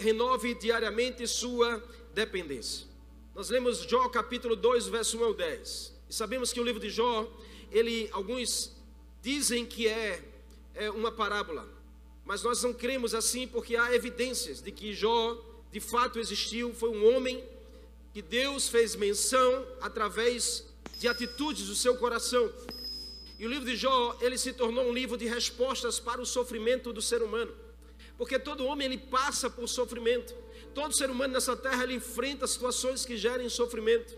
renove diariamente sua dependência. Nós lemos Jó capítulo 2, verso 1 ao 10. E sabemos que o livro de Jó, ele alguns dizem que é, é uma parábola, mas nós não cremos assim porque há evidências de que Jó de fato existiu, foi um homem que Deus fez menção através de atitudes do seu coração. E o livro de Jó, ele se tornou um livro de respostas para o sofrimento do ser humano. Porque todo homem ele passa por sofrimento. Todo ser humano nessa terra ele enfrenta situações que gerem sofrimento.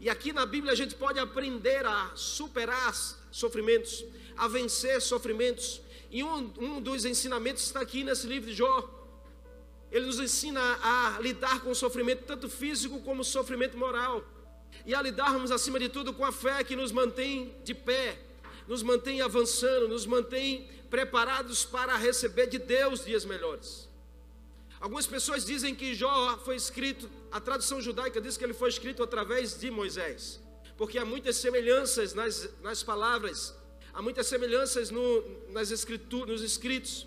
E aqui na Bíblia a gente pode aprender a superar sofrimentos, a vencer sofrimentos. E um, um dos ensinamentos está aqui nesse livro de Jó. Ele nos ensina a lidar com o sofrimento, tanto físico como sofrimento moral. E a lidarmos, acima de tudo, com a fé que nos mantém de pé, nos mantém avançando, nos mantém preparados para receber de Deus dias melhores. Algumas pessoas dizem que Jó foi escrito, a tradução judaica diz que ele foi escrito através de Moisés, porque há muitas semelhanças nas, nas palavras, há muitas semelhanças no, nas escrituras, nos escritos.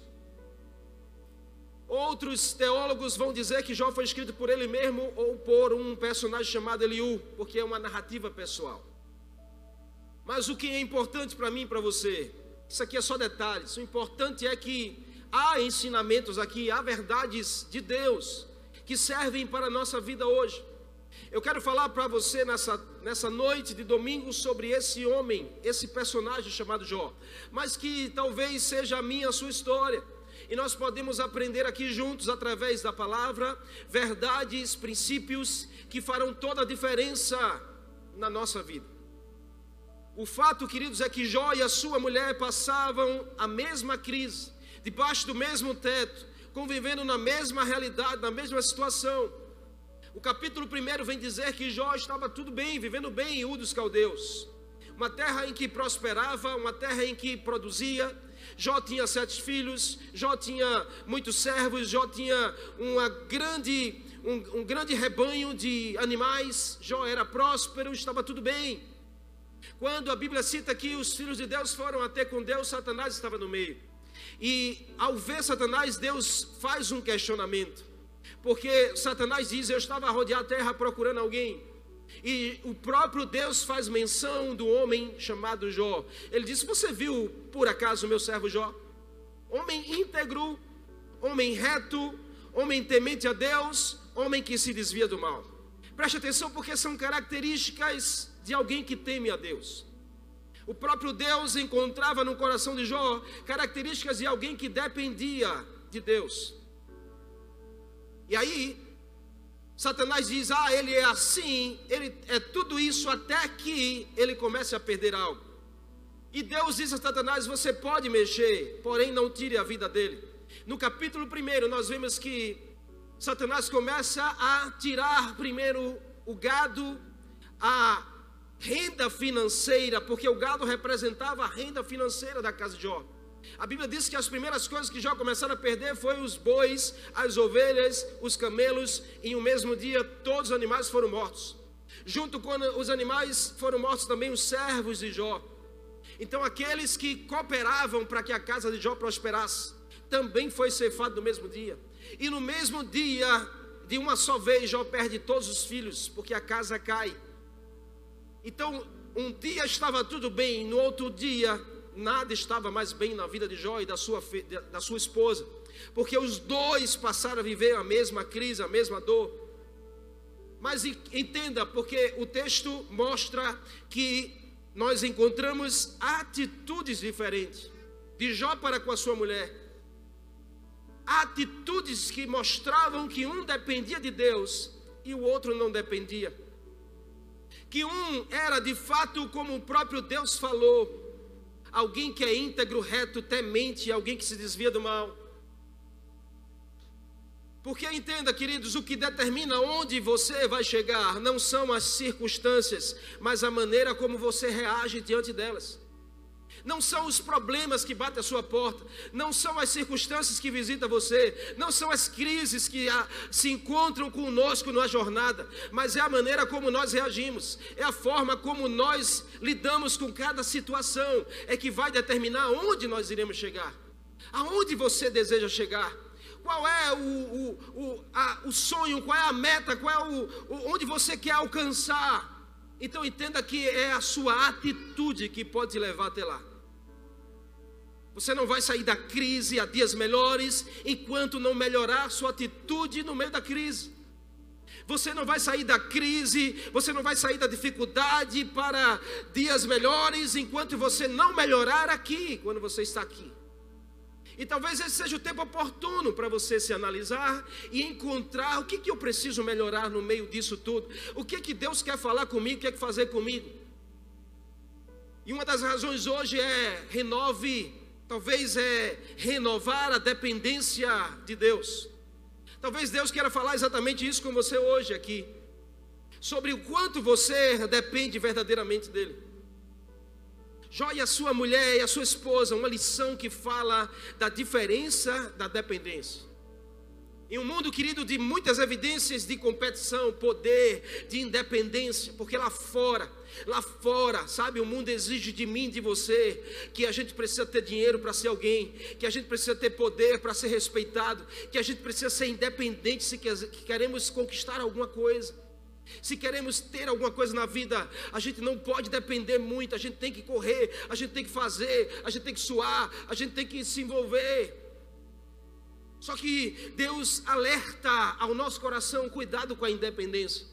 Outros teólogos vão dizer que Jó foi escrito por ele mesmo ou por um personagem chamado Eliú, porque é uma narrativa pessoal. Mas o que é importante para mim e para você, isso aqui é só detalhes. O importante é que há ensinamentos aqui, há verdades de Deus que servem para a nossa vida hoje. Eu quero falar para você nessa, nessa noite de domingo sobre esse homem, esse personagem chamado Jó, mas que talvez seja a minha, a sua história. E nós podemos aprender aqui juntos, através da palavra, verdades, princípios que farão toda a diferença na nossa vida. O fato, queridos, é que Jó e a sua mulher passavam a mesma crise, debaixo do mesmo teto, convivendo na mesma realidade, na mesma situação. O capítulo 1 vem dizer que Jó estava tudo bem, vivendo bem em U dos Caldeus. Uma terra em que prosperava, uma terra em que produzia. Jó tinha sete filhos, Jó tinha muitos servos, Jó tinha uma grande, um, um grande rebanho de animais. Jó era próspero, estava tudo bem. Quando a Bíblia cita que os filhos de Deus foram até com Deus, Satanás estava no meio. E ao ver Satanás, Deus faz um questionamento. Porque Satanás diz: Eu estava a rodear a terra procurando alguém. E o próprio Deus faz menção do homem chamado Jó. Ele diz: Você viu por acaso o meu servo Jó? Homem íntegro, homem reto, homem temente a Deus, homem que se desvia do mal. Preste atenção, porque são características de alguém que teme a Deus. O próprio Deus encontrava no coração de Jó características de alguém que dependia de Deus. E aí, Satanás diz: Ah, ele é assim, ele é tudo isso até que ele comece a perder algo. E Deus diz a Satanás: Você pode mexer, porém não tire a vida dele. No capítulo 1, nós vemos que Satanás começa a tirar primeiro o gado, a renda financeira, porque o gado representava a renda financeira da casa de Jó. A Bíblia diz que as primeiras coisas que Jó começaram a perder foi os bois, as ovelhas, os camelos, e um mesmo dia todos os animais foram mortos. Junto com os animais foram mortos também os servos de Jó. Então aqueles que cooperavam para que a casa de Jó prosperasse, também foi ceifado no mesmo dia. E no mesmo dia, de uma só vez, Jó perde todos os filhos, porque a casa cai. Então, um dia estava tudo bem, no outro dia, nada estava mais bem na vida de Jó e da sua, da sua esposa, porque os dois passaram a viver a mesma crise, a mesma dor. Mas entenda, porque o texto mostra que nós encontramos atitudes diferentes de Jó para com a sua mulher. Atitudes que mostravam que um dependia de Deus e o outro não dependia que um era de fato como o próprio Deus falou, alguém que é íntegro, reto, temente, alguém que se desvia do mal. Porque entenda, queridos, o que determina onde você vai chegar não são as circunstâncias, mas a maneira como você reage diante delas não são os problemas que batem a sua porta, não são as circunstâncias que visitam você, não são as crises que a, se encontram conosco na jornada, mas é a maneira como nós reagimos, é a forma como nós lidamos com cada situação, é que vai determinar onde nós iremos chegar. Aonde você deseja chegar? Qual é o, o, o, a, o sonho? Qual é a meta? Qual é o, o, onde você quer alcançar? Então entenda que é a sua atitude que pode te levar até lá. Você não vai sair da crise a dias melhores enquanto não melhorar sua atitude no meio da crise. Você não vai sair da crise, você não vai sair da dificuldade para dias melhores enquanto você não melhorar aqui, quando você está aqui. E talvez esse seja o tempo oportuno para você se analisar e encontrar o que, que eu preciso melhorar no meio disso tudo. O que que Deus quer falar comigo, quer fazer comigo. E uma das razões hoje é renove, talvez é renovar a dependência de Deus. Talvez Deus queira falar exatamente isso com você hoje aqui. Sobre o quanto você depende verdadeiramente dele. Jó e a sua mulher e a sua esposa, uma lição que fala da diferença da dependência. Em um mundo, querido, de muitas evidências de competição, poder, de independência, porque lá fora, lá fora, sabe, o mundo exige de mim, de você, que a gente precisa ter dinheiro para ser alguém, que a gente precisa ter poder para ser respeitado, que a gente precisa ser independente se queremos conquistar alguma coisa. Se queremos ter alguma coisa na vida, a gente não pode depender muito, a gente tem que correr, a gente tem que fazer, a gente tem que suar, a gente tem que se envolver. Só que Deus alerta ao nosso coração: cuidado com a independência,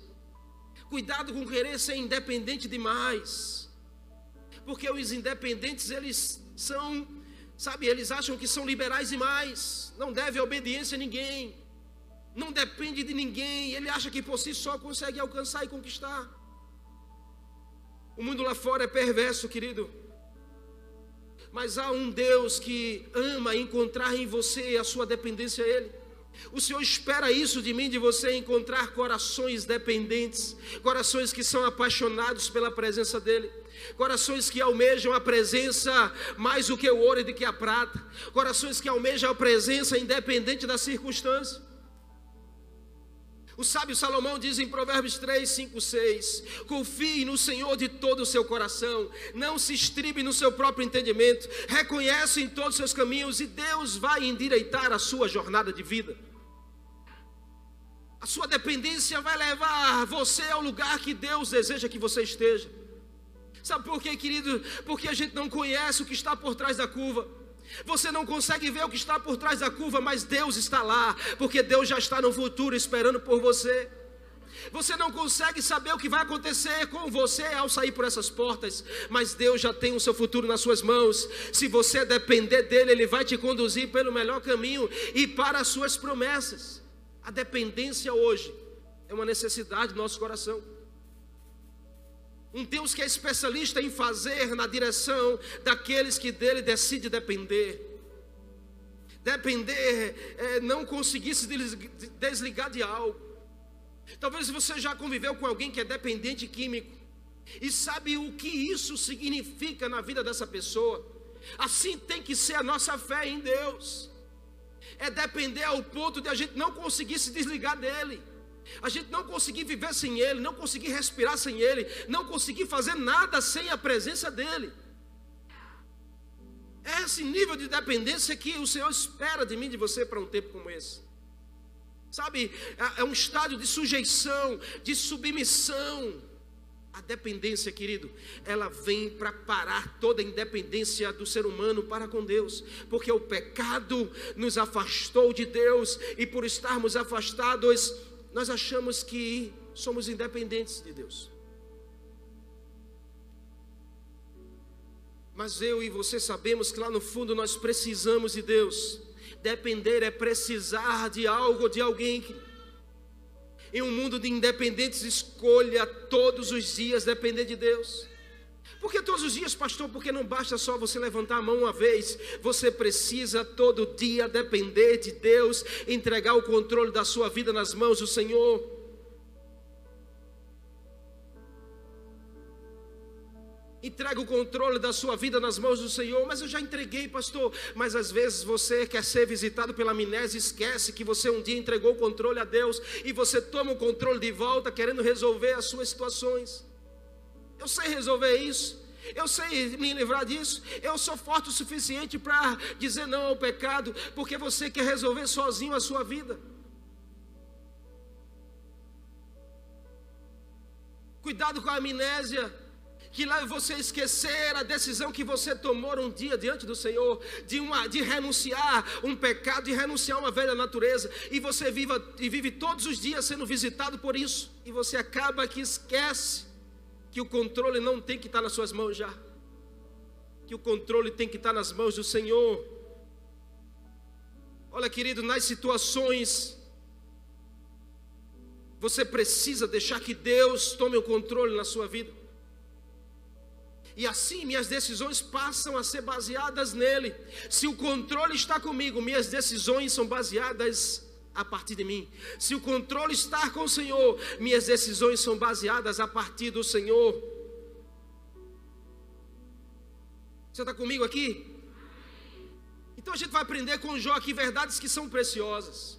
cuidado com querer ser independente demais, porque os independentes eles são, sabe, eles acham que são liberais demais, não devem obediência a ninguém não depende de ninguém, ele acha que por si só consegue alcançar e conquistar. O mundo lá fora é perverso, querido. Mas há um Deus que ama encontrar em você a sua dependência a Ele. O Senhor espera isso de mim, de você, encontrar corações dependentes, corações que são apaixonados pela presença dEle, corações que almejam a presença mais do que o ouro e do que a prata, corações que almejam a presença independente da circunstância. O sábio Salomão diz em Provérbios 3, 5, 6: Confie no Senhor de todo o seu coração, não se estribe no seu próprio entendimento, reconhece em todos os seus caminhos e Deus vai endireitar a sua jornada de vida. A sua dependência vai levar você ao lugar que Deus deseja que você esteja. Sabe por quê, querido? Porque a gente não conhece o que está por trás da curva. Você não consegue ver o que está por trás da curva, mas Deus está lá, porque Deus já está no futuro esperando por você. Você não consegue saber o que vai acontecer com você ao sair por essas portas, mas Deus já tem o seu futuro nas suas mãos. Se você depender dele, ele vai te conduzir pelo melhor caminho e para as suas promessas. A dependência hoje é uma necessidade do nosso coração. Um Deus que é especialista em fazer na direção daqueles que dele decide depender. Depender é não conseguir se desligar de algo. Talvez você já conviveu com alguém que é dependente químico e sabe o que isso significa na vida dessa pessoa. Assim tem que ser a nossa fé em Deus. É depender ao ponto de a gente não conseguir se desligar dele. A gente não conseguir viver sem Ele, não conseguir respirar sem Ele, não conseguir fazer nada sem a presença dEle. É esse nível de dependência que o Senhor espera de mim, de você, para um tempo como esse. Sabe, é, é um estádio de sujeição, de submissão. A dependência, querido, ela vem para parar toda a independência do ser humano para com Deus, porque o pecado nos afastou de Deus e por estarmos afastados, nós achamos que somos independentes de Deus. Mas eu e você sabemos que lá no fundo nós precisamos de Deus. Depender é precisar de algo, de alguém. Em um mundo de independentes, escolha todos os dias depender de Deus. Porque todos os dias, pastor, porque não basta só você levantar a mão uma vez, você precisa todo dia depender de Deus, entregar o controle da sua vida nas mãos do Senhor. Entrega o controle da sua vida nas mãos do Senhor. Mas eu já entreguei, pastor. Mas às vezes você quer ser visitado pela amnésia, esquece que você um dia entregou o controle a Deus e você toma o controle de volta, querendo resolver as suas situações. Eu sei resolver isso. Eu sei me livrar disso. Eu sou forte o suficiente para dizer não ao pecado, porque você quer resolver sozinho a sua vida. Cuidado com a amnésia que leve você a esquecer a decisão que você tomou um dia diante do Senhor, de, uma, de renunciar um pecado, de renunciar uma velha natureza, e você viva, e vive todos os dias sendo visitado por isso, e você acaba que esquece que o controle não tem que estar nas suas mãos já, que o controle tem que estar nas mãos do Senhor. Olha, querido, nas situações você precisa deixar que Deus tome o controle na sua vida. E assim minhas decisões passam a ser baseadas nele. Se o controle está comigo, minhas decisões são baseadas a partir de mim. Se o controle está com o Senhor, minhas decisões são baseadas a partir do Senhor. Você está comigo aqui? Então a gente vai aprender com Jó aqui verdades que são preciosas.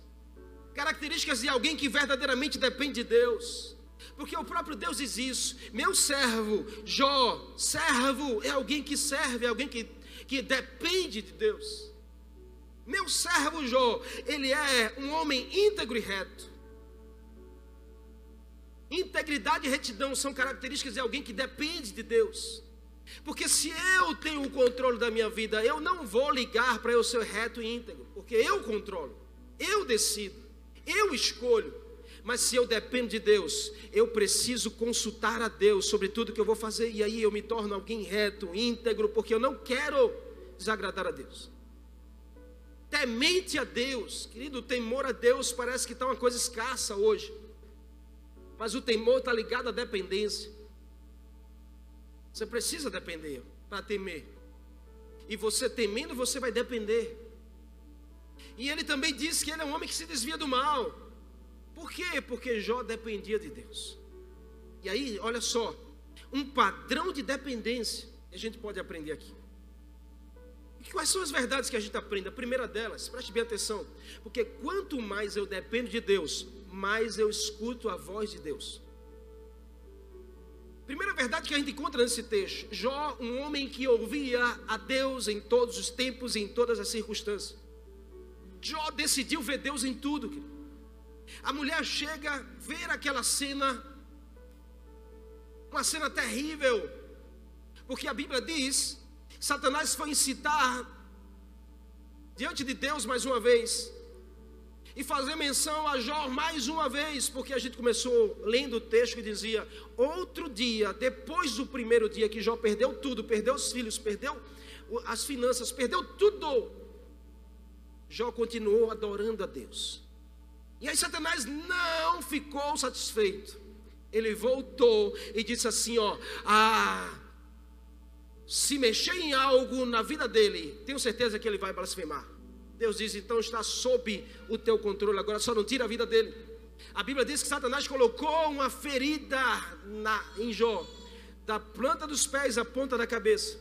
Características de alguém que verdadeiramente depende de Deus. Porque o próprio Deus diz isso. Meu servo, Jó, servo é alguém que serve, é alguém que, que depende de Deus. Meu servo Jó, ele é um homem íntegro e reto. Integridade e retidão são características de alguém que depende de Deus. Porque se eu tenho o controle da minha vida, eu não vou ligar para eu ser reto e íntegro, porque eu controlo, eu decido, eu escolho. Mas se eu dependo de Deus, eu preciso consultar a Deus sobre tudo que eu vou fazer, e aí eu me torno alguém reto, íntegro, porque eu não quero desagradar a Deus. Temente a Deus, querido, o temor a Deus parece que está uma coisa escassa hoje, mas o temor está ligado à dependência. Você precisa depender para temer, e você temendo, você vai depender. E ele também disse que ele é um homem que se desvia do mal. Por quê? Porque Jó dependia de Deus. E aí, olha só, um padrão de dependência a gente pode aprender aqui. Quais são as verdades que a gente aprende? A primeira delas, preste bem atenção, porque quanto mais eu dependo de Deus, mais eu escuto a voz de Deus. Primeira verdade que a gente encontra nesse texto: Jó, um homem que ouvia a Deus em todos os tempos e em todas as circunstâncias. Jó decidiu ver Deus em tudo. A mulher chega, ver aquela cena, uma cena terrível, porque a Bíblia diz: Satanás foi incitar diante de Deus mais uma vez, e fazer menção a Jó mais uma vez, porque a gente começou lendo o texto que dizia: outro dia, depois do primeiro dia que Jó perdeu tudo, perdeu os filhos, perdeu as finanças, perdeu tudo, Jó continuou adorando a Deus. E aí Satanás não ficou satisfeito. Ele voltou e disse assim: ó, ah, se mexer em algo na vida dele, tenho certeza que ele vai blasfemar. Deus diz: então está sob o teu controle, agora só não tira a vida dele. A Bíblia diz que Satanás colocou uma ferida na, em Jó, da planta dos pés à ponta da cabeça.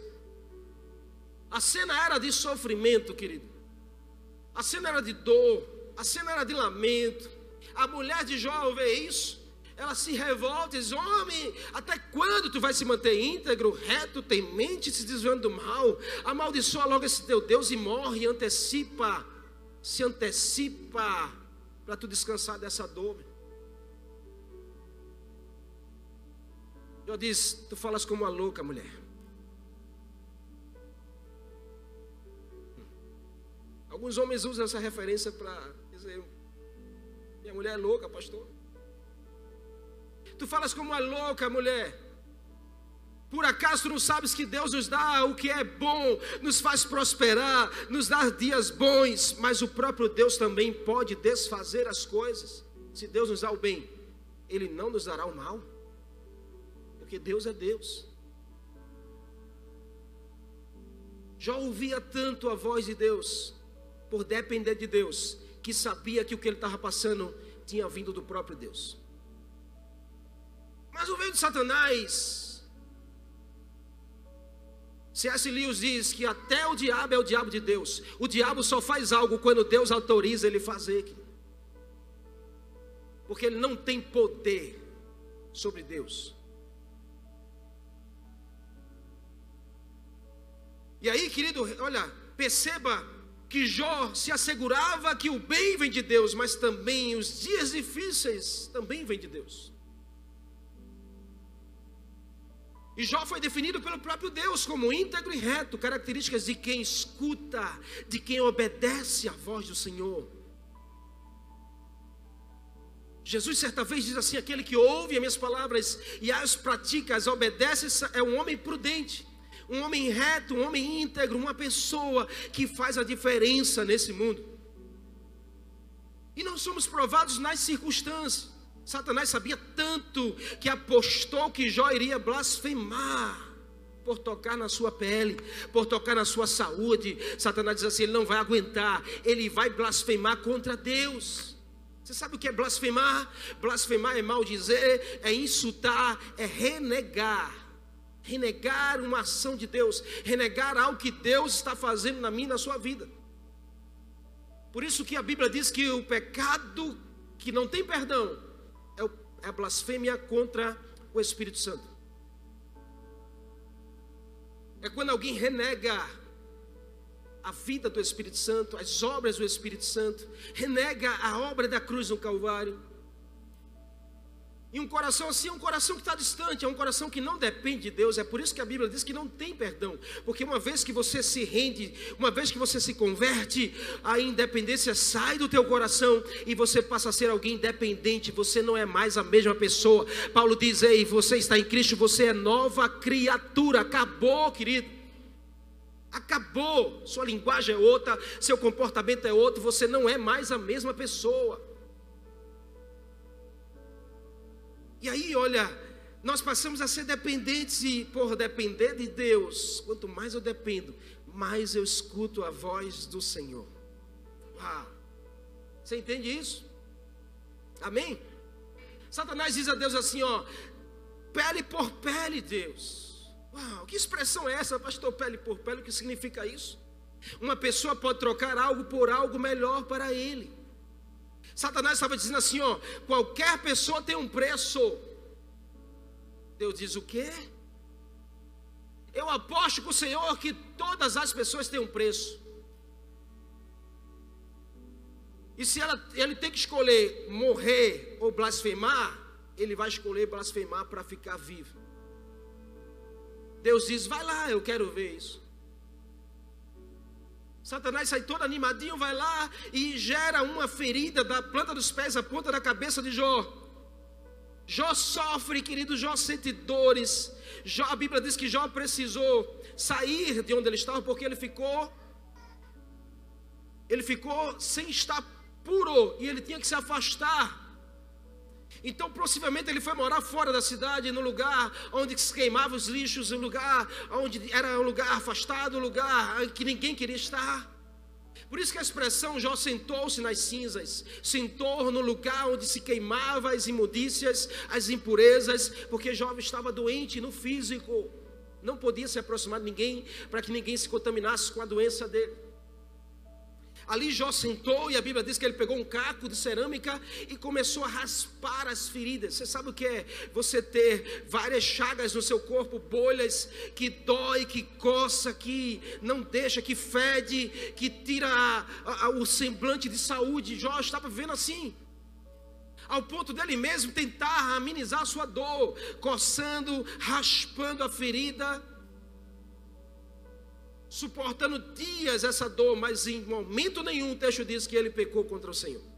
A cena era de sofrimento, querido. A cena era de dor a cena era de lamento. A mulher de Jó vê isso, ela se revolta e diz: Homem, até quando tu vai se manter íntegro, reto, temente, se desviando do mal? Amaldiçoa logo esse teu Deus e morre, antecipa, se antecipa para tu descansar dessa dor. Jó diz: Tu falas como uma louca, mulher. Alguns homens usam essa referência para dizer: Minha mulher é louca, pastor. Tu falas como uma louca mulher. Por acaso tu não sabes que Deus nos dá o que é bom, nos faz prosperar, nos dá dias bons, mas o próprio Deus também pode desfazer as coisas. Se Deus nos dá o bem, Ele não nos dará o mal, porque Deus é Deus. Já ouvia tanto a voz de Deus, por depender de Deus, que sabia que o que ele estava passando tinha vindo do próprio Deus. Mas o veio de Satanás. C.S. Lewis diz que até o diabo é o diabo de Deus. O diabo só faz algo quando Deus autoriza ele fazer. Porque ele não tem poder sobre Deus. E aí, querido, olha, perceba que Jó se assegurava que o bem vem de Deus, mas também os dias difíceis também vêm de Deus. E Jó foi definido pelo próprio Deus como íntegro e reto, características de quem escuta, de quem obedece à voz do Senhor. Jesus certa vez diz assim: aquele que ouve as minhas palavras e as pratica, as obedece, é um homem prudente, um homem reto, um homem íntegro, uma pessoa que faz a diferença nesse mundo. E não somos provados nas circunstâncias. Satanás sabia tanto que apostou que Jó iria blasfemar por tocar na sua pele, por tocar na sua saúde. Satanás diz assim: ele não vai aguentar, ele vai blasfemar contra Deus. Você sabe o que é blasfemar? Blasfemar é maldizer, é insultar, é renegar. Renegar uma ação de Deus, renegar algo que Deus está fazendo na minha e na sua vida. Por isso que a Bíblia diz que o pecado que não tem perdão a blasfêmia contra o Espírito Santo. É quando alguém renega a vida do Espírito Santo, as obras do Espírito Santo, renega a obra da cruz no Calvário e um coração assim é um coração que está distante, é um coração que não depende de Deus. É por isso que a Bíblia diz que não tem perdão. Porque uma vez que você se rende, uma vez que você se converte, a independência sai do teu coração e você passa a ser alguém independente. Você não é mais a mesma pessoa. Paulo diz: Ei, você está em Cristo, você é nova criatura. Acabou, querido. Acabou. Sua linguagem é outra, seu comportamento é outro. Você não é mais a mesma pessoa. E aí, olha, nós passamos a ser dependentes e por depender de Deus, quanto mais eu dependo, mais eu escuto a voz do Senhor. Uau! Você entende isso? Amém? Satanás diz a Deus assim, ó, pele por pele, Deus. Uau, que expressão é essa, pastor? Pele por pele, o que significa isso? Uma pessoa pode trocar algo por algo melhor para ele. Satanás estava dizendo assim: ó, qualquer pessoa tem um preço. Deus diz o quê? Eu aposto com o Senhor que todas as pessoas têm um preço. E se ela, ele tem que escolher morrer ou blasfemar, ele vai escolher blasfemar para ficar vivo. Deus diz: vai lá, eu quero ver isso. Satanás sai todo animadinho, vai lá e gera uma ferida da planta dos pés à ponta da cabeça de Jó. Jó sofre, querido, Jó sente dores. Jó, a Bíblia diz que Jó precisou sair de onde ele estava porque ele ficou ele ficou sem estar puro e ele tinha que se afastar. Então, possivelmente, ele foi morar fora da cidade, no lugar onde se queimavam os lixos, um lugar onde era um lugar afastado, um lugar que ninguém queria estar. Por isso que a expressão Jó sentou-se nas cinzas, sentou no lugar onde se queimavam as imundícias, as impurezas, porque Jó estava doente no físico, não podia se aproximar de ninguém para que ninguém se contaminasse com a doença dele. Ali Jó sentou e a Bíblia diz que ele pegou um caco de cerâmica e começou a raspar as feridas. Você sabe o que é? Você ter várias chagas no seu corpo, bolhas que dói, que coça, que não deixa, que fede, que tira a, a, o semblante de saúde. Jó estava vivendo assim ao ponto dele mesmo tentar amenizar a sua dor, coçando, raspando a ferida suportando dias essa dor, mas em momento nenhum o texto diz que ele pecou contra o Senhor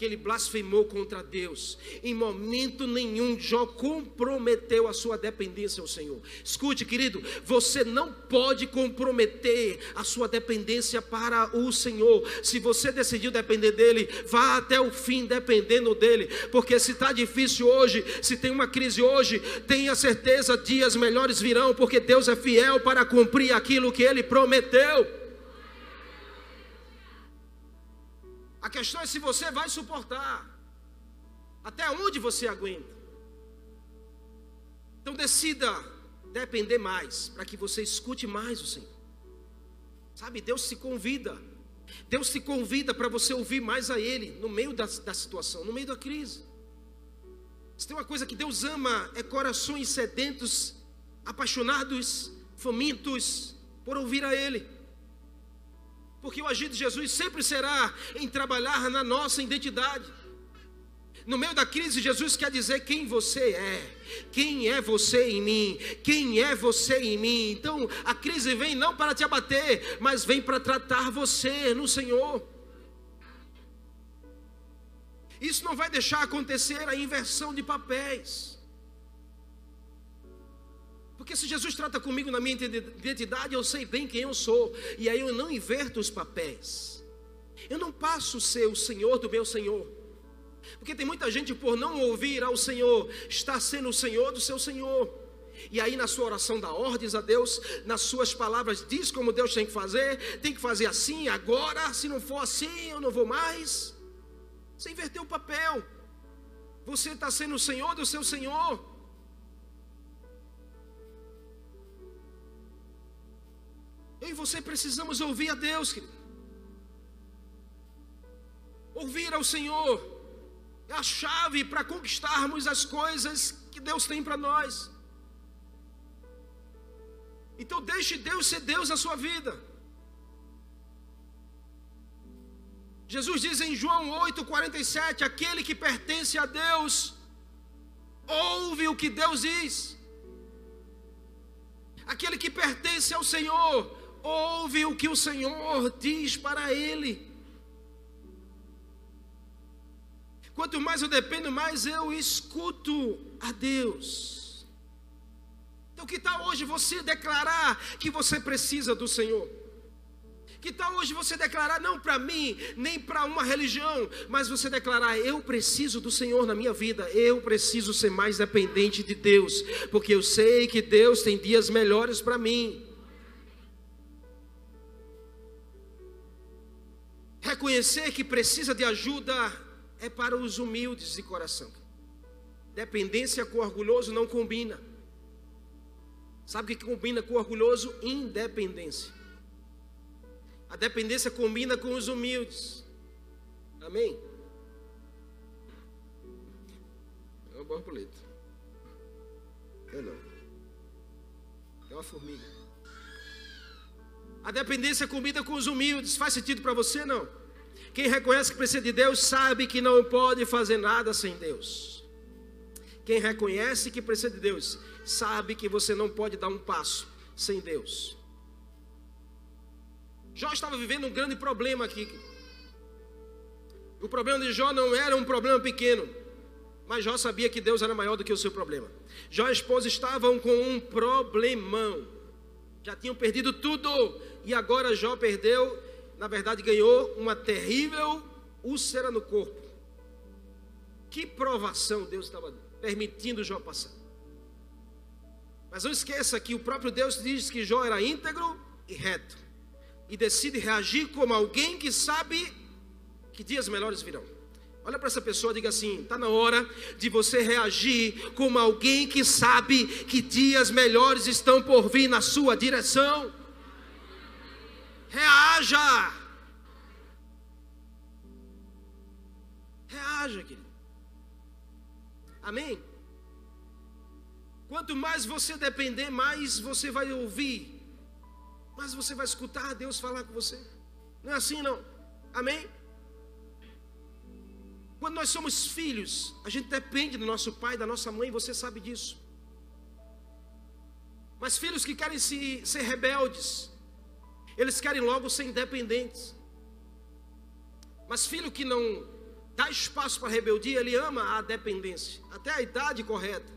que ele blasfemou contra Deus. Em momento nenhum Jó comprometeu a sua dependência ao Senhor. Escute, querido, você não pode comprometer a sua dependência para o Senhor. Se você decidiu depender dele, vá até o fim dependendo dele, porque se está difícil hoje, se tem uma crise hoje, tenha certeza dias melhores virão, porque Deus é fiel para cumprir aquilo que ele prometeu. A questão é se você vai suportar. Até onde você aguenta. Então decida depender mais, para que você escute mais o Senhor. Sabe, Deus se convida. Deus se convida para você ouvir mais a Ele no meio da, da situação, no meio da crise. Se tem uma coisa que Deus ama, é corações sedentos, apaixonados, famintos por ouvir a Ele. Porque o agir de Jesus sempre será em trabalhar na nossa identidade. No meio da crise, Jesus quer dizer quem você é, quem é você em mim, quem é você em mim. Então, a crise vem não para te abater, mas vem para tratar você no Senhor. Isso não vai deixar acontecer a inversão de papéis. Porque se Jesus trata comigo na minha identidade, eu sei bem quem eu sou, e aí eu não inverto os papéis. Eu não passo a ser o Senhor do meu Senhor. Porque tem muita gente, por não ouvir ao Senhor, está sendo o Senhor do seu Senhor. E aí, na sua oração, dá ordens a Deus, nas suas palavras, diz como Deus tem que fazer, tem que fazer assim, agora, se não for assim, eu não vou mais. Você inverteu o papel. Você está sendo o Senhor do seu Senhor. Eu e você precisamos ouvir a Deus, querido. Ouvir ao Senhor é a chave para conquistarmos as coisas que Deus tem para nós. Então deixe Deus ser Deus na sua vida. Jesus diz em João 8,47: aquele que pertence a Deus, ouve o que Deus diz. Aquele que pertence ao Senhor, ouve o que o Senhor diz para ele. Quanto mais eu dependo, mais eu escuto a Deus. Então, que tal hoje você declarar que você precisa do Senhor? Que tal hoje você declarar, não para mim, nem para uma religião, mas você declarar: eu preciso do Senhor na minha vida, eu preciso ser mais dependente de Deus, porque eu sei que Deus tem dias melhores para mim. Reconhecer que precisa de ajuda é para os humildes de coração. Dependência com orgulhoso não combina. Sabe o que combina com orgulhoso? Independência. A dependência combina com os humildes. Amém? É uma borboleta. É não. É uma formiga. A dependência combina com os humildes. Faz sentido para você? Não. Quem reconhece que precisa de Deus sabe que não pode fazer nada sem Deus. Quem reconhece que precisa de Deus sabe que você não pode dar um passo sem Deus. Jó estava vivendo um grande problema aqui. O problema de Jó não era um problema pequeno, mas Jó sabia que Deus era maior do que o seu problema. Jó e a esposa estavam com um problemão. Já tinham perdido tudo e agora Jó perdeu, na verdade ganhou uma terrível úlcera no corpo. Que provação Deus estava permitindo Jó passar. Mas não esqueça que o próprio Deus diz que Jó era íntegro e reto. E decide reagir como alguém que sabe que dias melhores virão. Olha para essa pessoa e diga assim: está na hora de você reagir como alguém que sabe que dias melhores estão por vir na sua direção. Reaja. Reaja, querido. Amém? Quanto mais você depender, mais você vai ouvir, mais você vai escutar Deus falar com você. Não é assim, não? Amém? Quando nós somos filhos, a gente depende do nosso pai, da nossa mãe, você sabe disso. Mas filhos que querem se, ser rebeldes, eles querem logo ser independentes. Mas filho que não dá espaço para rebeldia, ele ama a dependência, até a idade correta.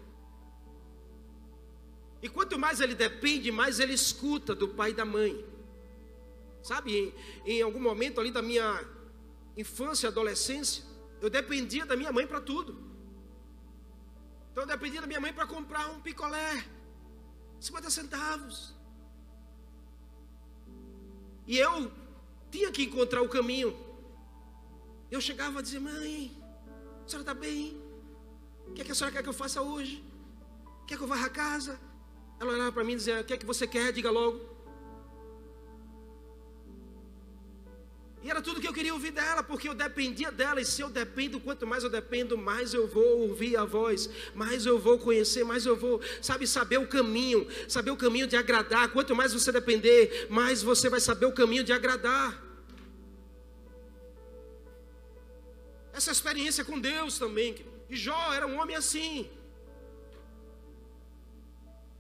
E quanto mais ele depende, mais ele escuta do pai e da mãe. Sabe, em, em algum momento ali da minha infância, adolescência, eu dependia da minha mãe para tudo. Então eu dependia da minha mãe para comprar um picolé, 50 centavos. E eu tinha que encontrar o caminho. Eu chegava a dizer: Mãe, a senhora está bem? O que, é que a senhora quer que eu faça hoje? Quer que eu vá a casa? Ela olhava para mim e dizia: O que é que você quer? Diga logo. E era tudo que eu queria ouvir dela, porque eu dependia dela. E se eu dependo, quanto mais eu dependo, mais eu vou ouvir a voz, mais eu vou conhecer, mais eu vou, sabe, saber o caminho, saber o caminho de agradar. Quanto mais você depender, mais você vai saber o caminho de agradar. Essa experiência com Deus também. E Jó era um homem assim.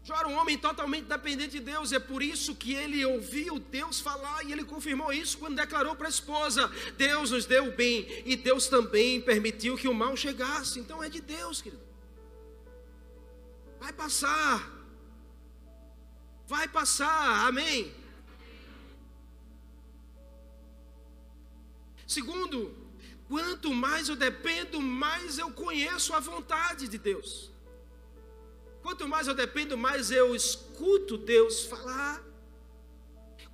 Jó era um homem totalmente dependente de Deus, é por isso que ele ouviu Deus falar e ele confirmou isso quando declarou para a esposa: Deus nos deu o bem e Deus também permitiu que o mal chegasse. Então é de Deus, querido. Vai passar, vai passar, amém. Segundo, quanto mais eu dependo, mais eu conheço a vontade de Deus. Quanto mais eu dependo, mais eu escuto Deus falar.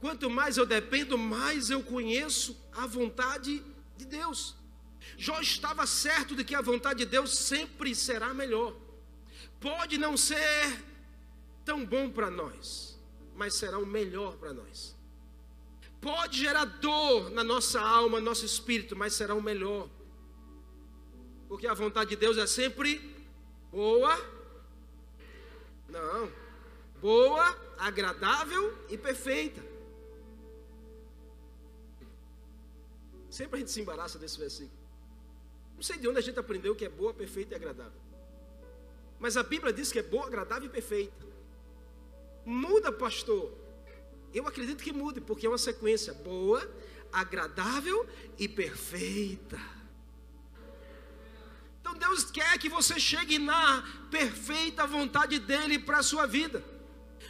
Quanto mais eu dependo, mais eu conheço a vontade de Deus. Jó estava certo de que a vontade de Deus sempre será melhor. Pode não ser tão bom para nós, mas será o melhor para nós. Pode gerar dor na nossa alma, no nosso espírito, mas será o melhor. Porque a vontade de Deus é sempre boa, não. Boa, agradável e perfeita. Sempre a gente se embaraça desse versículo. Não sei de onde a gente aprendeu que é boa, perfeita e agradável. Mas a Bíblia diz que é boa, agradável e perfeita. Muda, pastor. Eu acredito que mude, porque é uma sequência boa, agradável e perfeita. Então Deus quer que você chegue na perfeita vontade dele para a sua vida.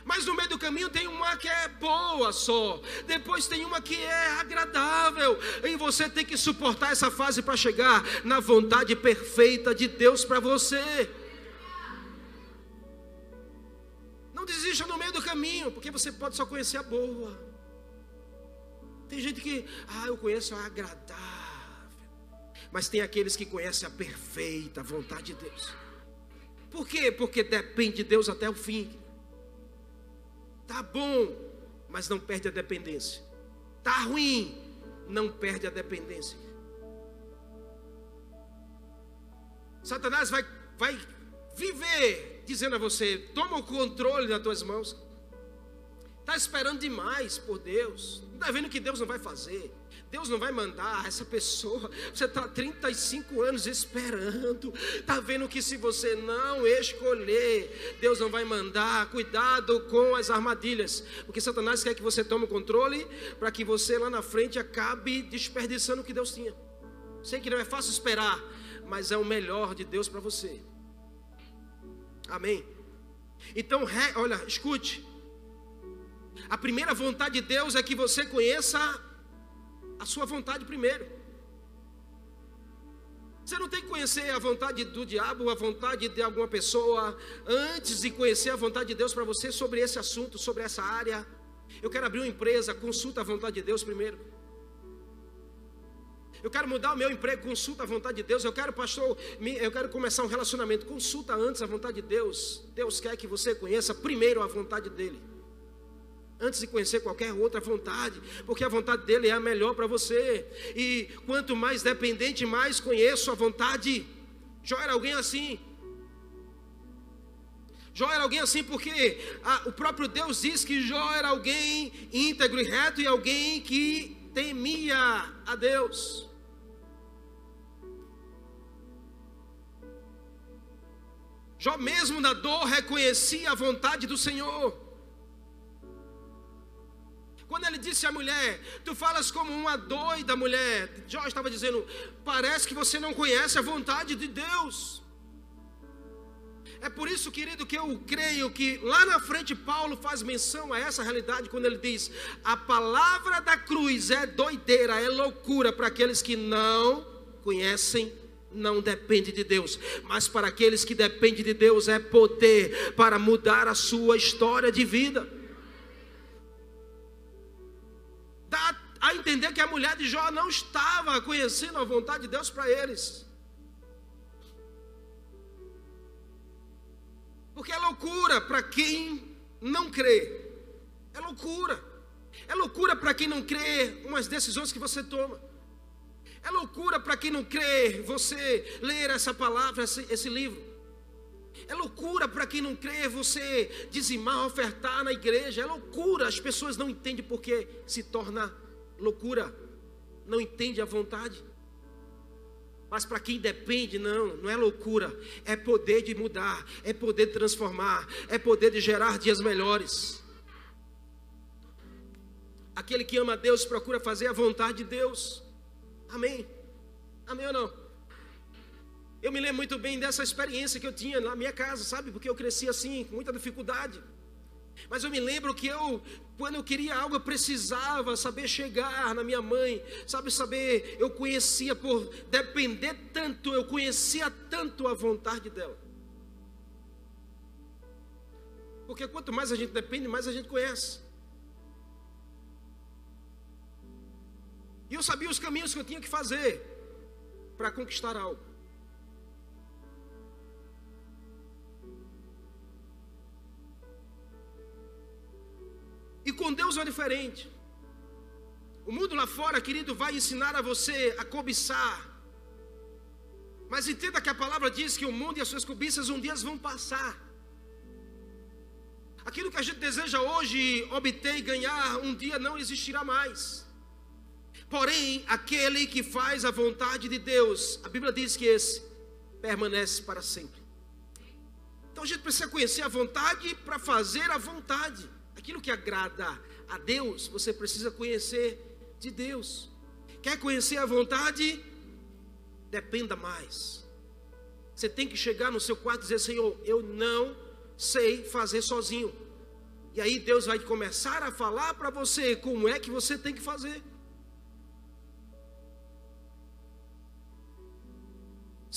Mas no meio do caminho tem uma que é boa só, depois tem uma que é agradável, e você tem que suportar essa fase para chegar na vontade perfeita de Deus para você. Não desista no meio do caminho, porque você pode só conhecer a boa. Tem gente que, ah, eu conheço a agradável. Mas tem aqueles que conhecem a perfeita vontade de Deus. Por quê? Porque depende de Deus até o fim. Tá bom, mas não perde a dependência. Tá ruim, não perde a dependência. Satanás vai, vai viver dizendo a você: toma o controle das tuas mãos. Está esperando demais por Deus. Está vendo que Deus não vai fazer. Deus não vai mandar essa pessoa. Você está 35 anos esperando. Está vendo que se você não escolher, Deus não vai mandar. Cuidado com as armadilhas. Porque Satanás quer que você tome o controle para que você lá na frente acabe desperdiçando o que Deus tinha. Sei que não é fácil esperar, mas é o melhor de Deus para você. Amém. Então, olha, escute. A primeira vontade de Deus é que você conheça a sua vontade primeiro. Você não tem que conhecer a vontade do diabo, a vontade de alguma pessoa, antes de conhecer a vontade de Deus para você sobre esse assunto, sobre essa área. Eu quero abrir uma empresa, consulta a vontade de Deus primeiro. Eu quero mudar o meu emprego, consulta a vontade de Deus. Eu quero, pastor, eu quero começar um relacionamento, consulta antes a vontade de Deus. Deus quer que você conheça primeiro a vontade dele antes de conhecer qualquer outra vontade, porque a vontade dele é a melhor para você. E quanto mais dependente, mais conheço a vontade. Jó era alguém assim. Jó era alguém assim porque a, o próprio Deus diz que Jó era alguém íntegro e reto e alguém que temia a Deus. Jó mesmo na dor reconhecia a vontade do Senhor. Quando ele disse à mulher, tu falas como uma doida mulher, Jó estava dizendo, parece que você não conhece a vontade de Deus. É por isso, querido, que eu creio que lá na frente Paulo faz menção a essa realidade quando ele diz: a palavra da cruz é doideira, é loucura para aqueles que não conhecem não depende de Deus, mas para aqueles que dependem de Deus é poder para mudar a sua história de vida. Dá a entender que a mulher de Jó não estava conhecendo a vontade de Deus para eles. Porque é loucura para quem não crê. É loucura. É loucura para quem não crê umas decisões que você toma. É loucura para quem não crê você ler essa palavra, esse, esse livro. É loucura para quem não crê você dizimar, ofertar na igreja. É loucura. As pessoas não entendem porque se torna loucura. Não entende a vontade. Mas para quem depende, não, não é loucura. É poder de mudar, é poder de transformar, é poder de gerar dias melhores. Aquele que ama a Deus procura fazer a vontade de Deus. Amém. Amém ou não? Eu me lembro muito bem dessa experiência que eu tinha na minha casa, sabe? Porque eu cresci assim, com muita dificuldade. Mas eu me lembro que eu, quando eu queria algo, eu precisava saber chegar na minha mãe, sabe? Saber, eu conhecia por depender tanto, eu conhecia tanto a vontade dela. Porque quanto mais a gente depende, mais a gente conhece. E eu sabia os caminhos que eu tinha que fazer para conquistar algo. E com Deus é diferente. O mundo lá fora, querido, vai ensinar a você a cobiçar. Mas entenda que a palavra diz que o mundo e as suas cobiças um dia vão passar. Aquilo que a gente deseja hoje obter e ganhar, um dia não existirá mais. Porém, aquele que faz a vontade de Deus, a Bíblia diz que esse permanece para sempre. Então a gente precisa conhecer a vontade para fazer a vontade aquilo que agrada a Deus, você precisa conhecer de Deus. Quer conhecer a vontade? Dependa mais. Você tem que chegar no seu quarto e dizer: Senhor, eu não sei fazer sozinho. E aí Deus vai começar a falar para você como é que você tem que fazer.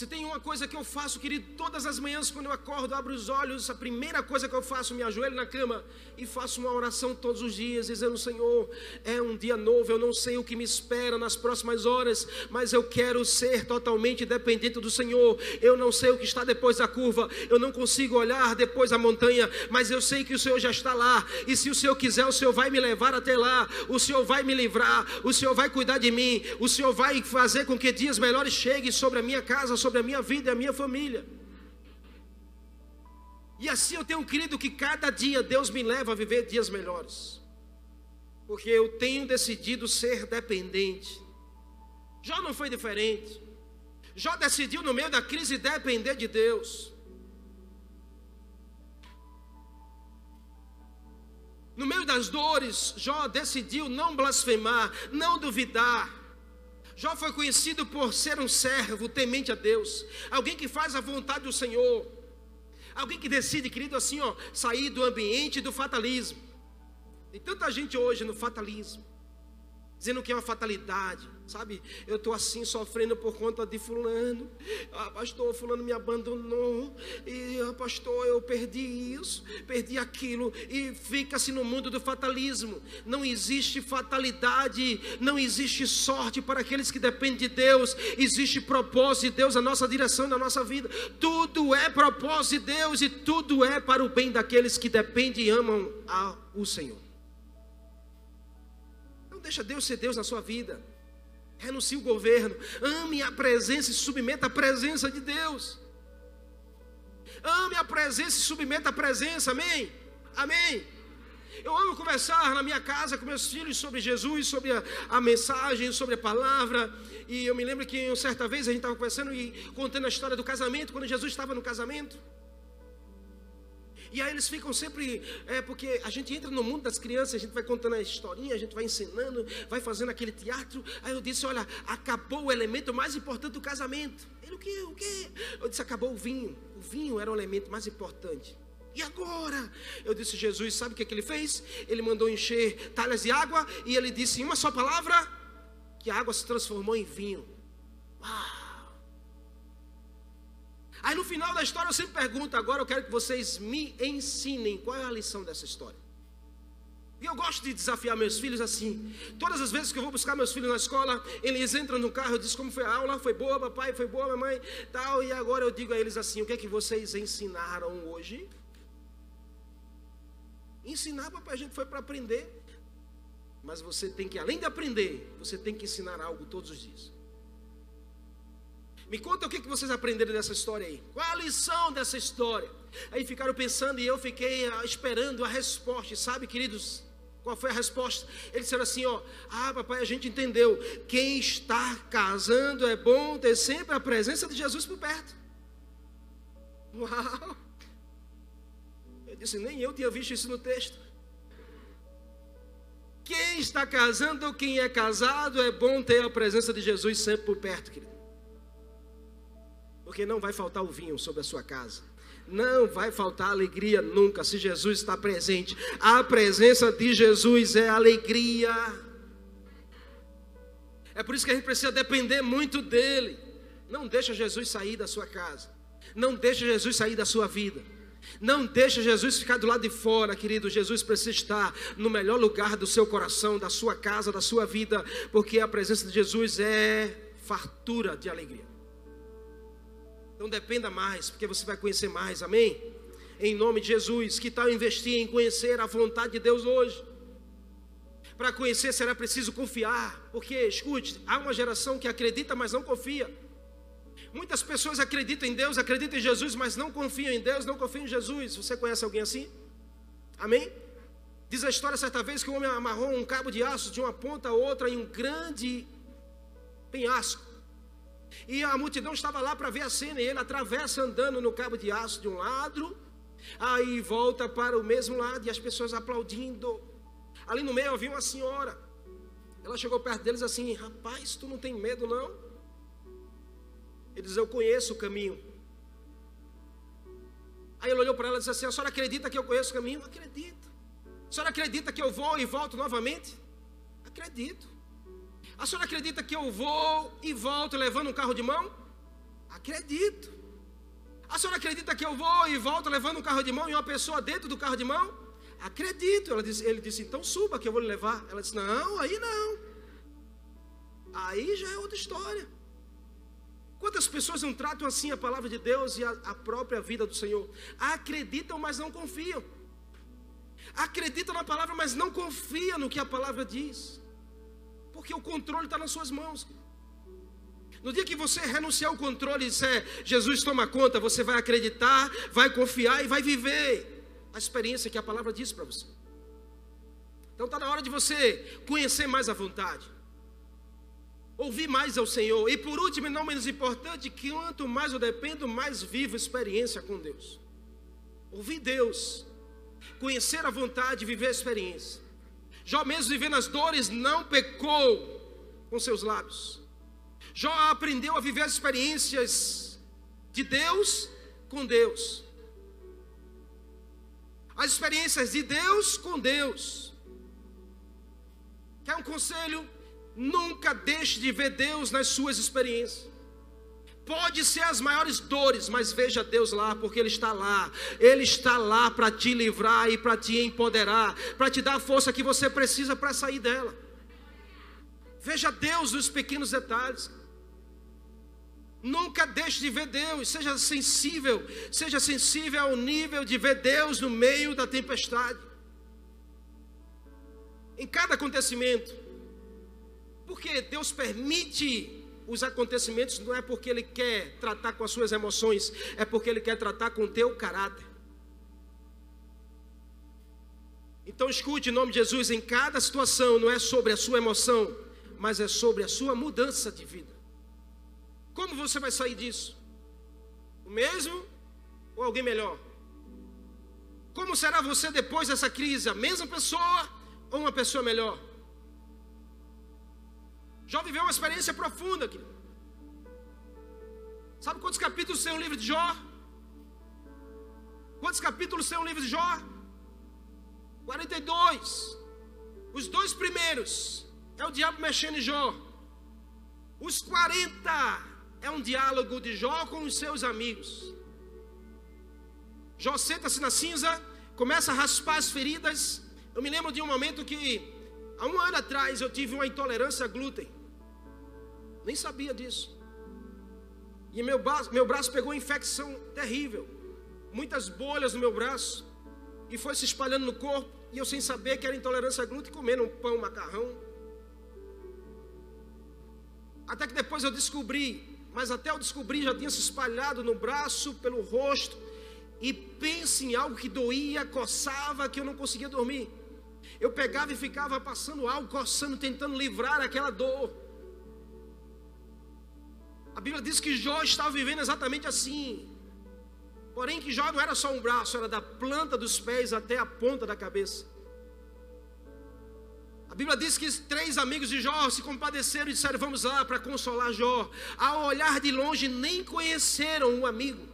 Se tem uma coisa que eu faço, querido, todas as manhãs quando eu acordo, abro os olhos, a primeira coisa que eu faço, me ajoelho na cama e faço uma oração todos os dias, dizendo: Senhor, é um dia novo, eu não sei o que me espera nas próximas horas, mas eu quero ser totalmente dependente do Senhor. Eu não sei o que está depois da curva, eu não consigo olhar depois da montanha, mas eu sei que o Senhor já está lá, e se o Senhor quiser, o Senhor vai me levar até lá, o Senhor vai me livrar, o Senhor vai cuidar de mim, o Senhor vai fazer com que dias melhores cheguem sobre a minha casa, sobre a minha vida e a minha família. E assim eu tenho crido que cada dia Deus me leva a viver dias melhores. Porque eu tenho decidido ser dependente. Jó não foi diferente. Jó decidiu no meio da crise depender de Deus. No meio das dores, Jó decidiu não blasfemar, não duvidar. Jó foi conhecido por ser um servo temente a Deus, alguém que faz a vontade do Senhor, alguém que decide, querido, assim, ó, sair do ambiente do fatalismo. Tem tanta gente hoje no fatalismo, dizendo que é uma fatalidade, Sabe, eu estou assim sofrendo por conta de fulano. Ah, pastor, fulano me abandonou. E ah, pastor, eu perdi isso, perdi aquilo. E fica-se no mundo do fatalismo. Não existe fatalidade, não existe sorte para aqueles que dependem de Deus. Existe propósito de Deus na nossa direção, na nossa vida. Tudo é propósito de Deus e tudo é para o bem daqueles que dependem e amam ao Senhor. Não deixa Deus ser Deus na sua vida renuncie o governo, ame a presença e submeta à presença de Deus. Ame a presença e submeta à presença, amém? Amém. Eu amo conversar na minha casa com meus filhos sobre Jesus, sobre a, a, mensagem, sobre a palavra. E eu me lembro que uma certa vez a gente estava conversando e contando a história do casamento, quando Jesus estava no casamento. E aí eles ficam sempre, é porque a gente entra no mundo das crianças, a gente vai contando a historinha, a gente vai ensinando, vai fazendo aquele teatro. Aí eu disse, olha, acabou o elemento mais importante do casamento. Ele, o quê? O quê? Eu disse, acabou o vinho. O vinho era o elemento mais importante. E agora? Eu disse, Jesus, sabe o que, é que ele fez? Ele mandou encher talhas de água e ele disse em uma só palavra que a água se transformou em vinho. Uau! Aí no final da história eu sempre pergunto, agora eu quero que vocês me ensinem qual é a lição dessa história. E eu gosto de desafiar meus filhos assim. Todas as vezes que eu vou buscar meus filhos na escola, eles entram no carro, eu digo como foi a aula, foi boa, papai, foi boa, mamãe, tal. E agora eu digo a eles assim: o que é que vocês ensinaram hoje? Ensinar, papai, a gente foi para aprender. Mas você tem que, além de aprender, você tem que ensinar algo todos os dias. Me conta o que vocês aprenderam dessa história aí. Qual a lição dessa história? Aí ficaram pensando e eu fiquei ah, esperando a resposta. Sabe, queridos, qual foi a resposta? Eles disseram assim: ó, ah, papai, a gente entendeu. Quem está casando é bom ter sempre a presença de Jesus por perto. Uau! Eu disse, nem eu tinha visto isso no texto. Quem está casando ou quem é casado é bom ter a presença de Jesus sempre por perto, querido. Porque não vai faltar o vinho sobre a sua casa. Não vai faltar alegria nunca se Jesus está presente. A presença de Jesus é alegria. É por isso que a gente precisa depender muito dele. Não deixa Jesus sair da sua casa. Não deixa Jesus sair da sua vida. Não deixa Jesus ficar do lado de fora, querido. Jesus precisa estar no melhor lugar do seu coração, da sua casa, da sua vida, porque a presença de Jesus é fartura de alegria. Então dependa mais, porque você vai conhecer mais, amém? Em nome de Jesus, que tal investir em conhecer a vontade de Deus hoje? Para conhecer será preciso confiar, porque escute, há uma geração que acredita, mas não confia. Muitas pessoas acreditam em Deus, acreditam em Jesus, mas não confiam em Deus, não confiam em Jesus. Você conhece alguém assim? Amém? Diz a história certa vez que o homem amarrou um cabo de aço de uma ponta a outra em um grande penhasco. E a multidão estava lá para ver a cena, e ele atravessa andando no cabo de aço de um lado, aí volta para o mesmo lado, e as pessoas aplaudindo. Ali no meio havia uma senhora. Ela chegou perto deles assim: Rapaz, tu não tem medo não? Ele diz: Eu conheço o caminho. Aí ele olhou para ela e disse assim: A senhora acredita que eu conheço o caminho? Acredito. A senhora acredita que eu vou e volto novamente? Acredito. A senhora acredita que eu vou e volto levando um carro de mão? Acredito. A senhora acredita que eu vou e volto levando um carro de mão e uma pessoa dentro do carro de mão? Acredito. Ela disse, ele disse, então suba que eu vou lhe levar. Ela disse, não, aí não. Aí já é outra história. Quantas pessoas não tratam assim a palavra de Deus e a, a própria vida do Senhor? Acreditam, mas não confiam. Acreditam na palavra, mas não confiam no que a palavra diz. Porque o controle está nas suas mãos. No dia que você renunciar ao controle e disser, Jesus toma conta, você vai acreditar, vai confiar e vai viver a experiência que a palavra diz para você. Então está na hora de você conhecer mais a vontade, ouvir mais ao Senhor. E por último, e não menos importante, que quanto mais eu dependo, mais vivo experiência com Deus. Ouvir Deus, conhecer a vontade, viver a experiência. Jó, mesmo vivendo as dores, não pecou com seus lábios. Jó aprendeu a viver as experiências de Deus com Deus. As experiências de Deus com Deus. Quer um conselho? Nunca deixe de ver Deus nas suas experiências. Pode ser as maiores dores, mas veja Deus lá, porque Ele está lá. Ele está lá para te livrar e para te empoderar, para te dar a força que você precisa para sair dela. Veja Deus nos pequenos detalhes. Nunca deixe de ver Deus, seja sensível, seja sensível ao nível de ver Deus no meio da tempestade. Em cada acontecimento. Porque Deus permite os acontecimentos não é porque ele quer tratar com as suas emoções, é porque ele quer tratar com o teu caráter. Então escute em nome de Jesus, em cada situação não é sobre a sua emoção, mas é sobre a sua mudança de vida. Como você vai sair disso? O mesmo ou alguém melhor? Como será você depois dessa crise? A mesma pessoa ou uma pessoa melhor? Jó viveu uma experiência profunda, querido. Sabe quantos capítulos tem o livro de Jó? Quantos capítulos tem o livro de Jó? 42. Os dois primeiros é o diabo mexendo em Jó. Os 40 é um diálogo de Jó com os seus amigos. Jó senta-se na cinza, começa a raspar as feridas. Eu me lembro de um momento que, há um ano atrás, eu tive uma intolerância a glúten. Nem sabia disso. E meu braço, meu braço pegou uma infecção terrível. Muitas bolhas no meu braço. E foi se espalhando no corpo. E eu sem saber que era intolerância a glúten, comendo um pão, um macarrão. Até que depois eu descobri, mas até eu descobri já tinha se espalhado no braço, pelo rosto. E pense em algo que doía, coçava, que eu não conseguia dormir. Eu pegava e ficava passando algo, coçando, tentando livrar aquela dor. A Bíblia diz que Jó estava vivendo exatamente assim. Porém, que Jó não era só um braço, era da planta dos pés até a ponta da cabeça. A Bíblia diz que três amigos de Jó se compadeceram e disseram: Vamos lá para consolar Jó. Ao olhar de longe, nem conheceram o amigo.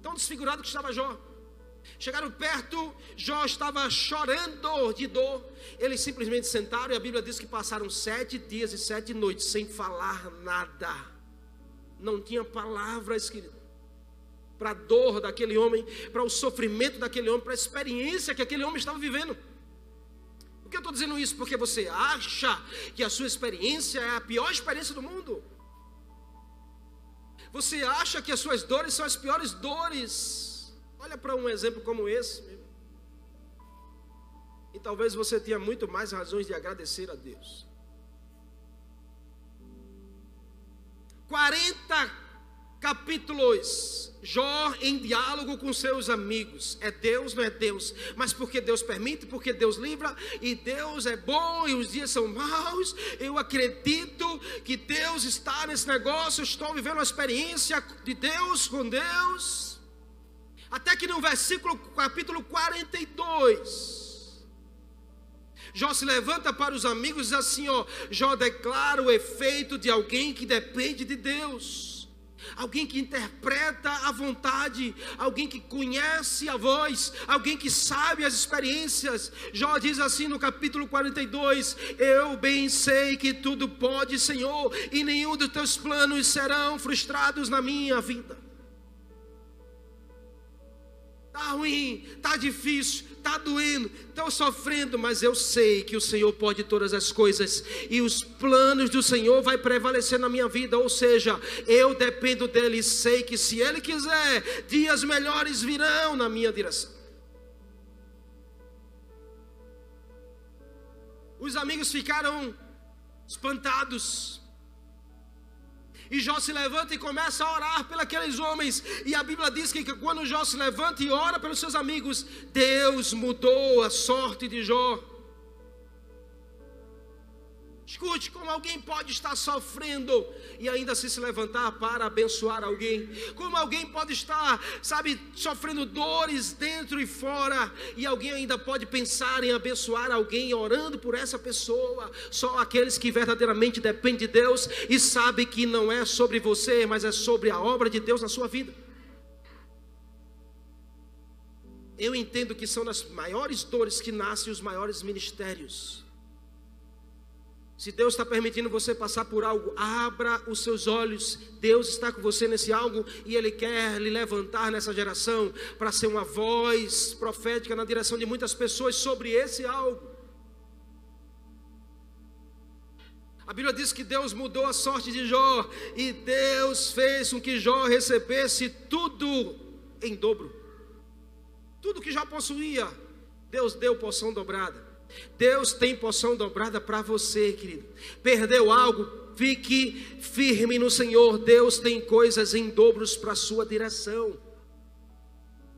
Tão desfigurado que estava Jó. Chegaram perto, Jó estava chorando de dor. Eles simplesmente sentaram e a Bíblia diz que passaram sete dias e sete noites sem falar nada. Não tinha palavras. Para a dor daquele homem, para o sofrimento daquele homem, para a experiência que aquele homem estava vivendo. Por que eu estou dizendo isso? Porque você acha que a sua experiência é a pior experiência do mundo. Você acha que as suas dores são as piores dores. Olha para um exemplo como esse. E talvez você tenha muito mais razões de agradecer a Deus. 40 capítulos, Jó em diálogo com seus amigos. É Deus, não é Deus, mas porque Deus permite, porque Deus livra, e Deus é bom e os dias são maus. Eu acredito que Deus está nesse negócio, estou vivendo uma experiência de Deus com Deus. Até que no versículo capítulo 42, Jó se levanta para os amigos e diz assim: ó, Jó declara o efeito de alguém que depende de Deus alguém que interpreta a vontade, alguém que conhece a voz, alguém que sabe as experiências. Jó diz assim no capítulo 42: Eu bem sei que tudo pode, Senhor, e nenhum dos teus planos serão frustrados na minha vida. Está ruim, está difícil, está doendo, estou sofrendo, mas eu sei que o Senhor pode todas as coisas e os planos do Senhor vai prevalecer na minha vida, ou seja, eu dependo dele e sei que se ele quiser, dias melhores virão na minha direção. Os amigos ficaram espantados. E Jó se levanta e começa a orar pelos homens. E a Bíblia diz que quando Jó se levanta e ora pelos seus amigos, Deus mudou a sorte de Jó. Escute como alguém pode estar sofrendo e ainda assim se levantar para abençoar alguém. Como alguém pode estar, sabe, sofrendo dores dentro e fora e alguém ainda pode pensar em abençoar alguém orando por essa pessoa. Só aqueles que verdadeiramente dependem de Deus e sabem que não é sobre você, mas é sobre a obra de Deus na sua vida. Eu entendo que são nas maiores dores que nascem os maiores ministérios. Se Deus está permitindo você passar por algo, abra os seus olhos. Deus está com você nesse algo e Ele quer lhe levantar nessa geração para ser uma voz profética na direção de muitas pessoas sobre esse algo. A Bíblia diz que Deus mudou a sorte de Jó e Deus fez com que Jó recebesse tudo em dobro. Tudo que Jó possuía, Deus deu porção dobrada. Deus tem porção dobrada para você, querido. Perdeu algo? Fique firme no Senhor. Deus tem coisas em dobros para a sua direção.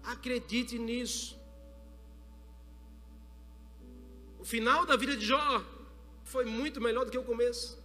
Acredite nisso. O final da vida de Jó foi muito melhor do que o começo.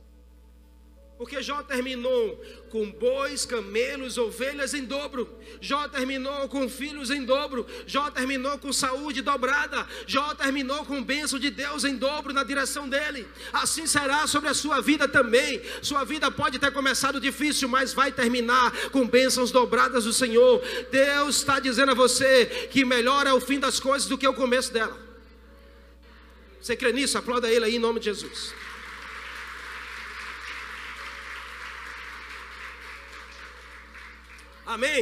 Porque Jó terminou com bois, camelos, ovelhas em dobro. Jó terminou com filhos em dobro. Jó terminou com saúde dobrada. Jó terminou com bênção de Deus em dobro na direção dele. Assim será sobre a sua vida também. Sua vida pode ter começado difícil, mas vai terminar com bênçãos dobradas do Senhor. Deus está dizendo a você que melhor é o fim das coisas do que o começo dela. Você crê nisso? Aplauda ele aí em nome de Jesus. Amém?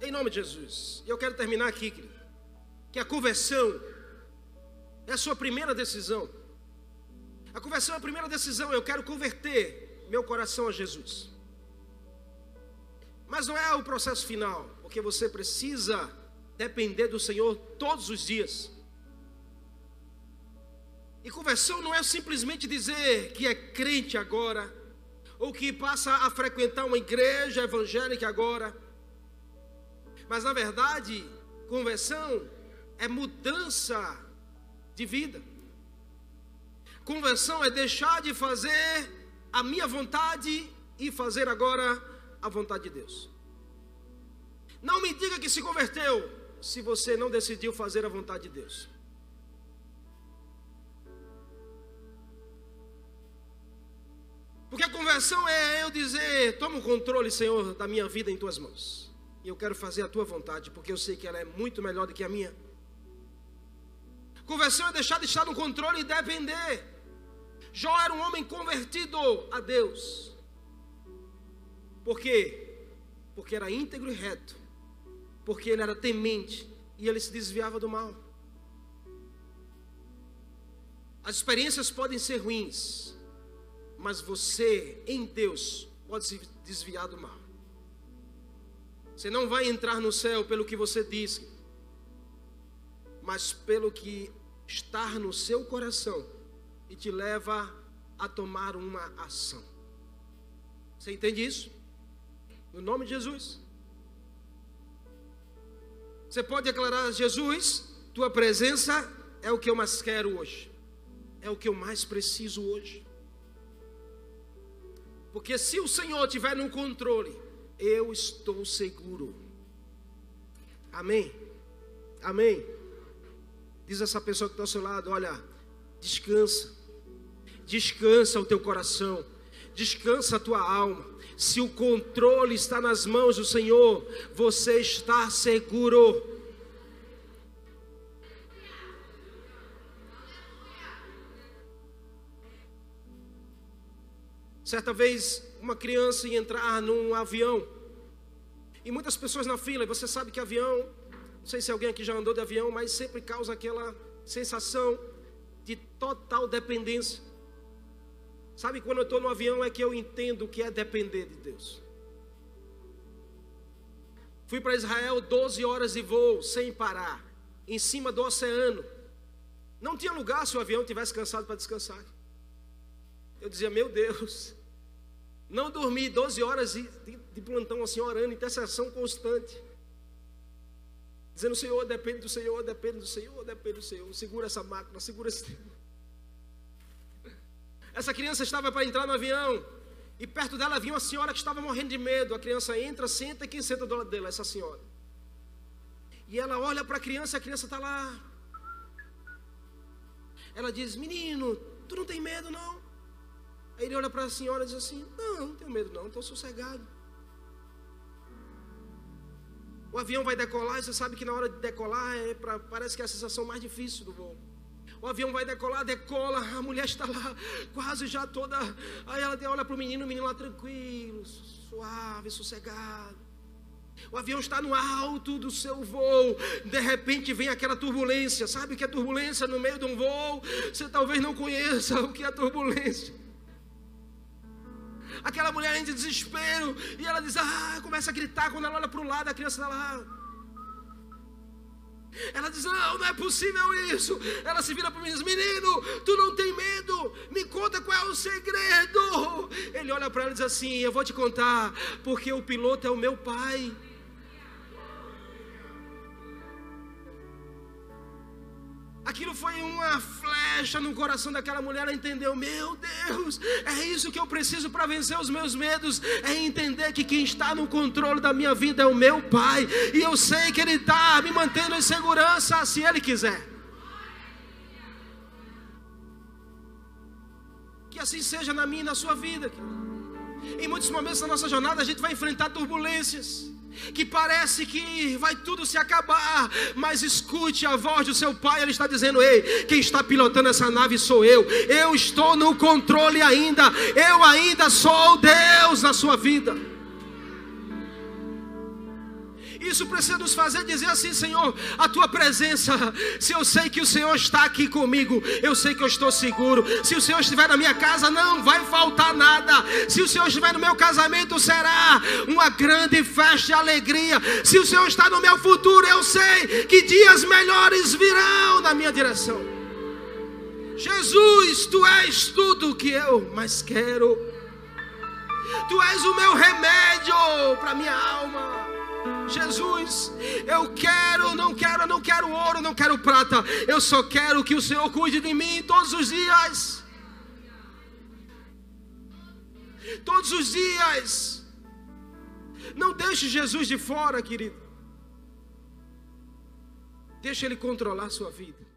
Em nome de Jesus. E eu quero terminar aqui, querido. Que a conversão é a sua primeira decisão. A conversão é a primeira decisão. Eu quero converter meu coração a Jesus. Mas não é o processo final, porque você precisa depender do Senhor todos os dias. E conversão não é simplesmente dizer que é crente agora, ou que passa a frequentar uma igreja evangélica agora. Mas na verdade, conversão é mudança de vida. Conversão é deixar de fazer a minha vontade e fazer agora a vontade de Deus. Não me diga que se converteu se você não decidiu fazer a vontade de Deus. Porque a conversão é eu dizer: toma o controle, Senhor, da minha vida em tuas mãos. E eu quero fazer a tua vontade, porque eu sei que ela é muito melhor do que a minha. Conversão é deixar de estar no controle e depender. Jó era um homem convertido a Deus. Por quê? Porque era íntegro e reto. Porque ele era temente e ele se desviava do mal. As experiências podem ser ruins, mas você, em Deus, pode se desviar do mal. Você não vai entrar no céu pelo que você diz, mas pelo que está no seu coração e te leva a tomar uma ação. Você entende isso? No nome de Jesus. Você pode declarar: Jesus, tua presença é o que eu mais quero hoje, é o que eu mais preciso hoje. Porque se o Senhor tiver no controle, eu estou seguro. Amém? Amém? Diz essa pessoa que está ao seu lado: olha, descansa, descansa o teu coração, descansa a tua alma. Se o controle está nas mãos do Senhor, você está seguro. Certa vez, uma criança ia entrar num avião. E muitas pessoas na fila, e você sabe que avião, não sei se alguém aqui já andou de avião, mas sempre causa aquela sensação de total dependência. Sabe, quando eu estou no avião é que eu entendo o que é depender de Deus. Fui para Israel 12 horas de voo, sem parar, em cima do oceano. Não tinha lugar se o avião tivesse cansado para descansar. Eu dizia, meu Deus, não dormi 12 horas de plantão assim, orando, intercessão constante. Dizendo, Senhor, depende do Senhor, depende do Senhor, depende do Senhor. Segura essa máquina, segura esse. Essa criança estava para entrar no avião. E perto dela havia uma senhora que estava morrendo de medo. A criança entra, senta, e quem senta do lado dela? Essa senhora. E ela olha para a criança, a criança está lá. Ela diz: Menino, tu não tem medo não? Aí ele olha para a senhora e diz assim: Não, não tenho medo, não, estou sossegado. O avião vai decolar, você sabe que na hora de decolar é pra, parece que é a sensação mais difícil do voo. O avião vai decolar, decola, a mulher está lá, quase já toda. Aí ela olha para o menino, o menino lá tranquilo, suave, sossegado. O avião está no alto do seu voo. De repente vem aquela turbulência. Sabe o que é turbulência no meio de um voo? Você talvez não conheça o que é turbulência. Aquela mulher entra em desespero e ela diz: Ah, começa a gritar. Quando ela olha para o lado, a criança está lá. Ela diz: Não, não é possível isso. Ela se vira para mim e diz: Menino, tu não tem medo? Me conta qual é o segredo. Ele olha para ela e diz assim: Eu vou te contar, porque o piloto é o meu pai. Aquilo foi uma flecha no coração daquela mulher. Ela entendeu: Meu Deus, é isso que eu preciso para vencer os meus medos. É entender que quem está no controle da minha vida é o meu Pai. E eu sei que Ele está me mantendo em segurança se Ele quiser. Que assim seja na minha e na sua vida. Em muitos momentos da nossa jornada a gente vai enfrentar turbulências que parece que vai tudo se acabar, mas escute a voz do seu pai, ele está dizendo: Ei, quem está pilotando essa nave sou eu, eu estou no controle ainda, eu ainda sou Deus na sua vida. Isso precisa nos fazer dizer assim, Senhor, a tua presença. Se eu sei que o Senhor está aqui comigo, eu sei que eu estou seguro. Se o Senhor estiver na minha casa, não vai faltar nada. Se o Senhor estiver no meu casamento, será uma grande festa e alegria. Se o Senhor está no meu futuro, eu sei que dias melhores virão na minha direção. Jesus, tu és tudo que eu mais quero. Tu és o meu remédio para minha alma. Jesus, eu quero, não quero, não quero ouro, não quero prata. Eu só quero que o Senhor cuide de mim todos os dias. Todos os dias. Não deixe Jesus de fora, querido. Deixa ele controlar a sua vida.